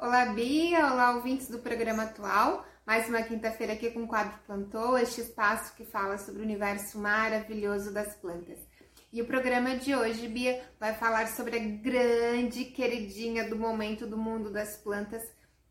Olá, Bia! Olá, ouvintes do programa atual. Mais uma quinta-feira aqui com o quadro Plantou, este espaço que fala sobre o universo maravilhoso das plantas. E o programa de hoje, Bia, vai falar sobre a grande queridinha do momento do mundo das plantas,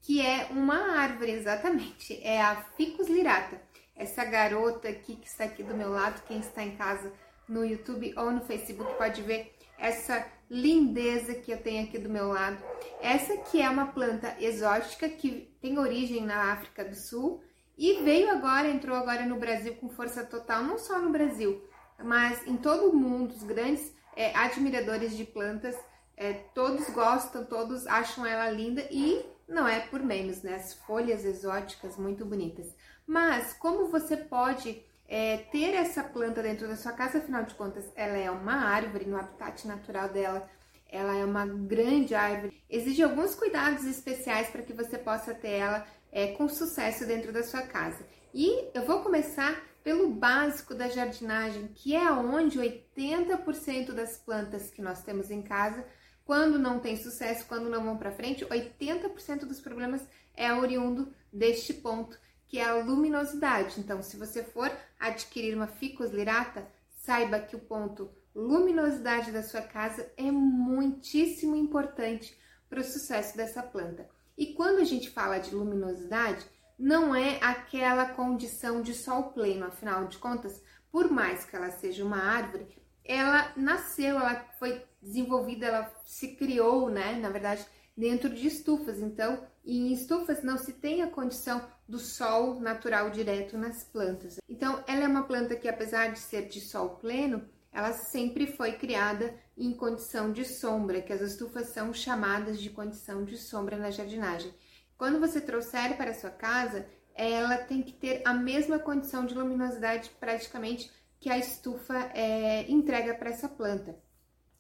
que é uma árvore, exatamente. É a Ficus lirata. Essa garota aqui que está aqui do meu lado, quem está em casa no YouTube ou no Facebook pode ver essa lindeza que eu tenho aqui do meu lado. Essa que é uma planta exótica que tem origem na África do Sul e veio agora, entrou agora no Brasil com força total, não só no Brasil, mas em todo o mundo, os grandes é, admiradores de plantas, é, todos gostam, todos acham ela linda e não é por menos, né? As folhas exóticas muito bonitas. Mas como você pode é, ter essa planta dentro da sua casa, afinal de contas, ela é uma árvore no habitat natural dela, ela é uma grande árvore. Exige alguns cuidados especiais para que você possa ter ela é, com sucesso dentro da sua casa. E eu vou começar pelo básico da jardinagem, que é onde 80% das plantas que nós temos em casa, quando não tem sucesso, quando não vão para frente, 80% dos problemas é oriundo deste ponto que é a luminosidade. Então, se você for adquirir uma ficus lirata, saiba que o ponto luminosidade da sua casa é muitíssimo importante para o sucesso dessa planta. E quando a gente fala de luminosidade, não é aquela condição de sol pleno, afinal de contas, por mais que ela seja uma árvore, ela nasceu, ela foi desenvolvida, ela se criou, né? Na verdade, dentro de estufas. Então, em estufas não se tem a condição do sol natural direto nas plantas. Então, ela é uma planta que, apesar de ser de sol pleno, ela sempre foi criada em condição de sombra, que as estufas são chamadas de condição de sombra na jardinagem. Quando você trouxer para a sua casa, ela tem que ter a mesma condição de luminosidade praticamente que a estufa é, entrega para essa planta.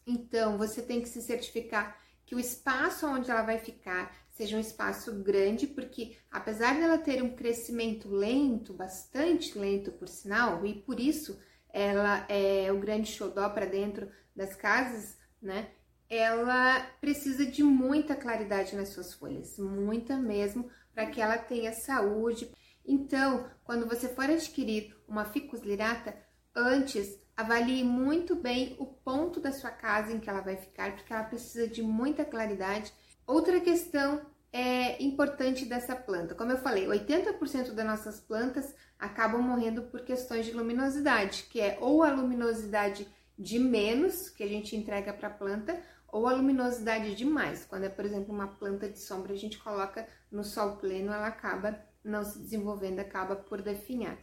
Então, você tem que se certificar que o espaço onde ela vai ficar seja um espaço grande, porque apesar dela ter um crescimento lento, bastante lento por sinal, e por isso ela é o grande xodó para dentro das casas, né? Ela precisa de muita claridade nas suas folhas, muita mesmo, para que ela tenha saúde. Então, quando você for adquirir uma ficus lirata, antes Avalie muito bem o ponto da sua casa em que ela vai ficar, porque ela precisa de muita claridade. Outra questão é importante dessa planta. Como eu falei, 80% das nossas plantas acabam morrendo por questões de luminosidade, que é ou a luminosidade de menos que a gente entrega para a planta, ou a luminosidade de mais. Quando é, por exemplo, uma planta de sombra, a gente coloca no sol pleno, ela acaba não se desenvolvendo, acaba por definhar.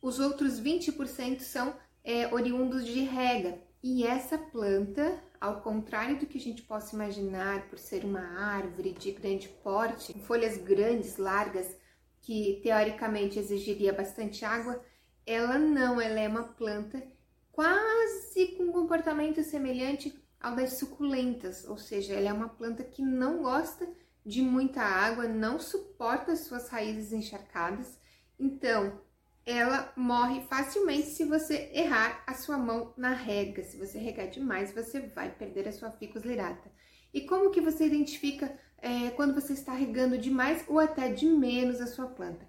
Os outros 20% são é, oriundos de rega. E essa planta, ao contrário do que a gente possa imaginar por ser uma árvore de grande porte, com folhas grandes, largas, que teoricamente exigiria bastante água, ela não, ela é uma planta quase com comportamento semelhante ao das suculentas, ou seja, ela é uma planta que não gosta de muita água, não suporta suas raízes encharcadas. Então, ela morre facilmente se você errar a sua mão na rega. Se você regar demais, você vai perder a sua ficus lirata. E como que você identifica é, quando você está regando demais ou até de menos a sua planta?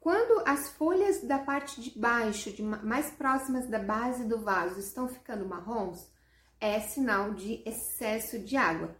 Quando as folhas da parte de baixo, de mais próximas da base do vaso, estão ficando marrons, é sinal de excesso de água.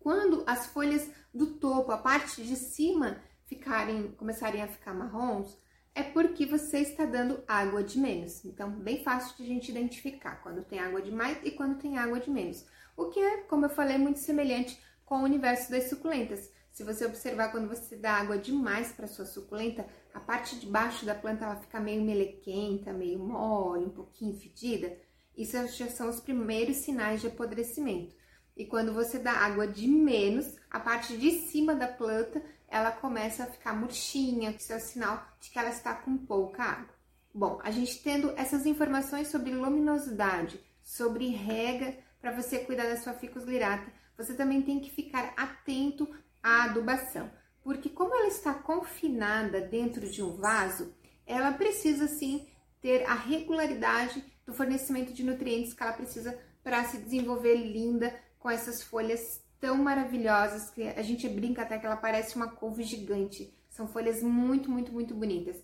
Quando as folhas do topo, a parte de cima, ficarem, começarem a ficar marrons, é porque você está dando água de menos. Então, bem fácil de a gente identificar quando tem água de mais e quando tem água de menos. O que é, como eu falei, muito semelhante com o universo das suculentas. Se você observar quando você dá água demais para sua suculenta, a parte de baixo da planta ela fica meio melequenta, meio mole, um pouquinho fedida. Isso já são os primeiros sinais de apodrecimento. E quando você dá água de menos, a parte de cima da planta ela começa a ficar murchinha, isso é o sinal de que ela está com pouca água. Bom, a gente tendo essas informações sobre luminosidade, sobre rega, para você cuidar da sua ficus lirata, você também tem que ficar atento à adubação, porque como ela está confinada dentro de um vaso, ela precisa sim ter a regularidade do fornecimento de nutrientes que ela precisa para se desenvolver linda com essas folhas tão maravilhosas que a gente brinca até que ela parece uma couve gigante. São folhas muito, muito, muito bonitas.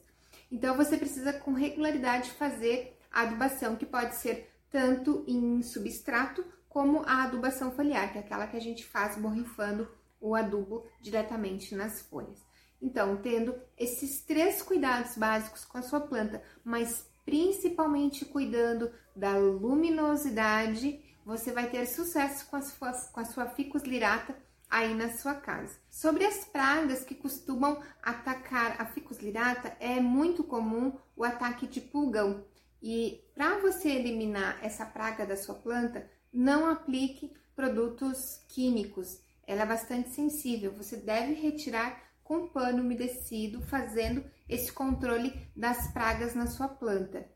Então você precisa com regularidade fazer a adubação, que pode ser tanto em substrato como a adubação foliar, que é aquela que a gente faz borrifando o adubo diretamente nas folhas. Então, tendo esses três cuidados básicos com a sua planta, mas principalmente cuidando da luminosidade, você vai ter sucesso com a sua, com a sua ficus lirata aí na sua casa. Sobre as pragas que costumam atacar a ficus lirata, é muito comum o ataque de pulgão. E para você eliminar essa praga da sua planta, não aplique produtos químicos, ela é bastante sensível. Você deve retirar com pano umedecido, fazendo esse controle das pragas na sua planta.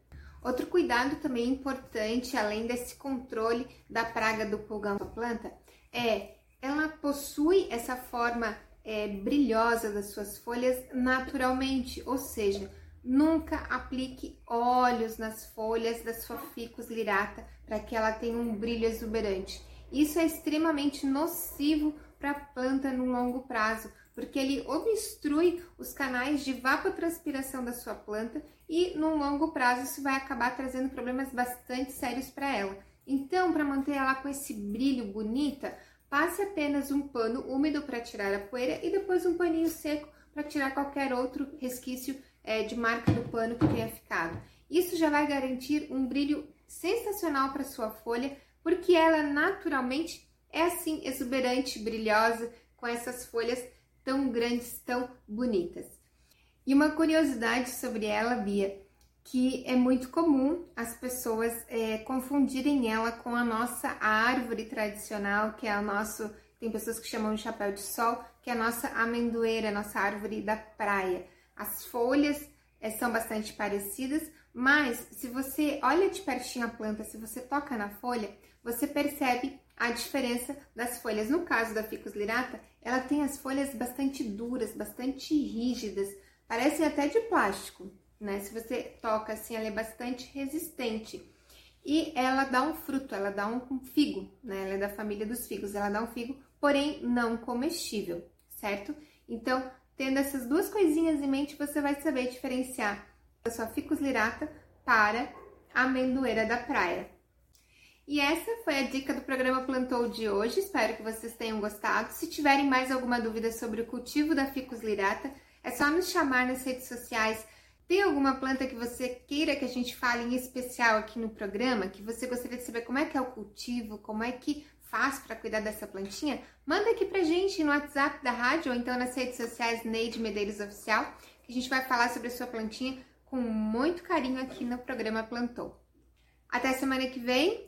Outro cuidado também importante, além desse controle da praga do pulgão da planta, é ela possui essa forma é, brilhosa das suas folhas naturalmente, ou seja, nunca aplique óleos nas folhas da sua ficus lirata para que ela tenha um brilho exuberante. Isso é extremamente nocivo para a planta no longo prazo, porque ele obstrui os canais de vapotranspiração da sua planta e no longo prazo isso vai acabar trazendo problemas bastante sérios para ela. Então, para manter ela com esse brilho bonita, passe apenas um pano úmido para tirar a poeira e depois um paninho seco para tirar qualquer outro resquício é, de marca do pano que tenha ficado. Isso já vai garantir um brilho sensacional para sua folha porque ela naturalmente é assim exuberante, brilhosa, com essas folhas tão grandes, tão bonitas. E uma curiosidade sobre ela, Bia, que é muito comum as pessoas é, confundirem ela com a nossa árvore tradicional, que é o nosso. Tem pessoas que chamam de chapéu de sol, que é a nossa amendoeira, a nossa árvore da praia. As folhas é, são bastante parecidas, mas se você olha de pertinho a planta, se você toca na folha, você percebe a diferença das folhas. No caso da Ficus lirata, ela tem as folhas bastante duras, bastante rígidas, parecem até de plástico, né? Se você toca assim, ela é bastante resistente. E ela dá um fruto, ela dá um figo, né? Ela é da família dos figos, ela dá um figo, porém não comestível, certo? Então, tendo essas duas coisinhas em mente, você vai saber diferenciar a sua Ficus lirata para a amendoeira da praia. E essa foi a dica do programa Plantou de hoje. Espero que vocês tenham gostado. Se tiverem mais alguma dúvida sobre o cultivo da Ficus lirata, é só nos chamar nas redes sociais. Tem alguma planta que você queira que a gente fale em especial aqui no programa? Que você gostaria de saber como é que é o cultivo, como é que faz para cuidar dessa plantinha? Manda aqui pra gente no WhatsApp da rádio ou então nas redes sociais Neide Medeiros Oficial, que a gente vai falar sobre a sua plantinha com muito carinho aqui no programa Plantou. Até semana que vem.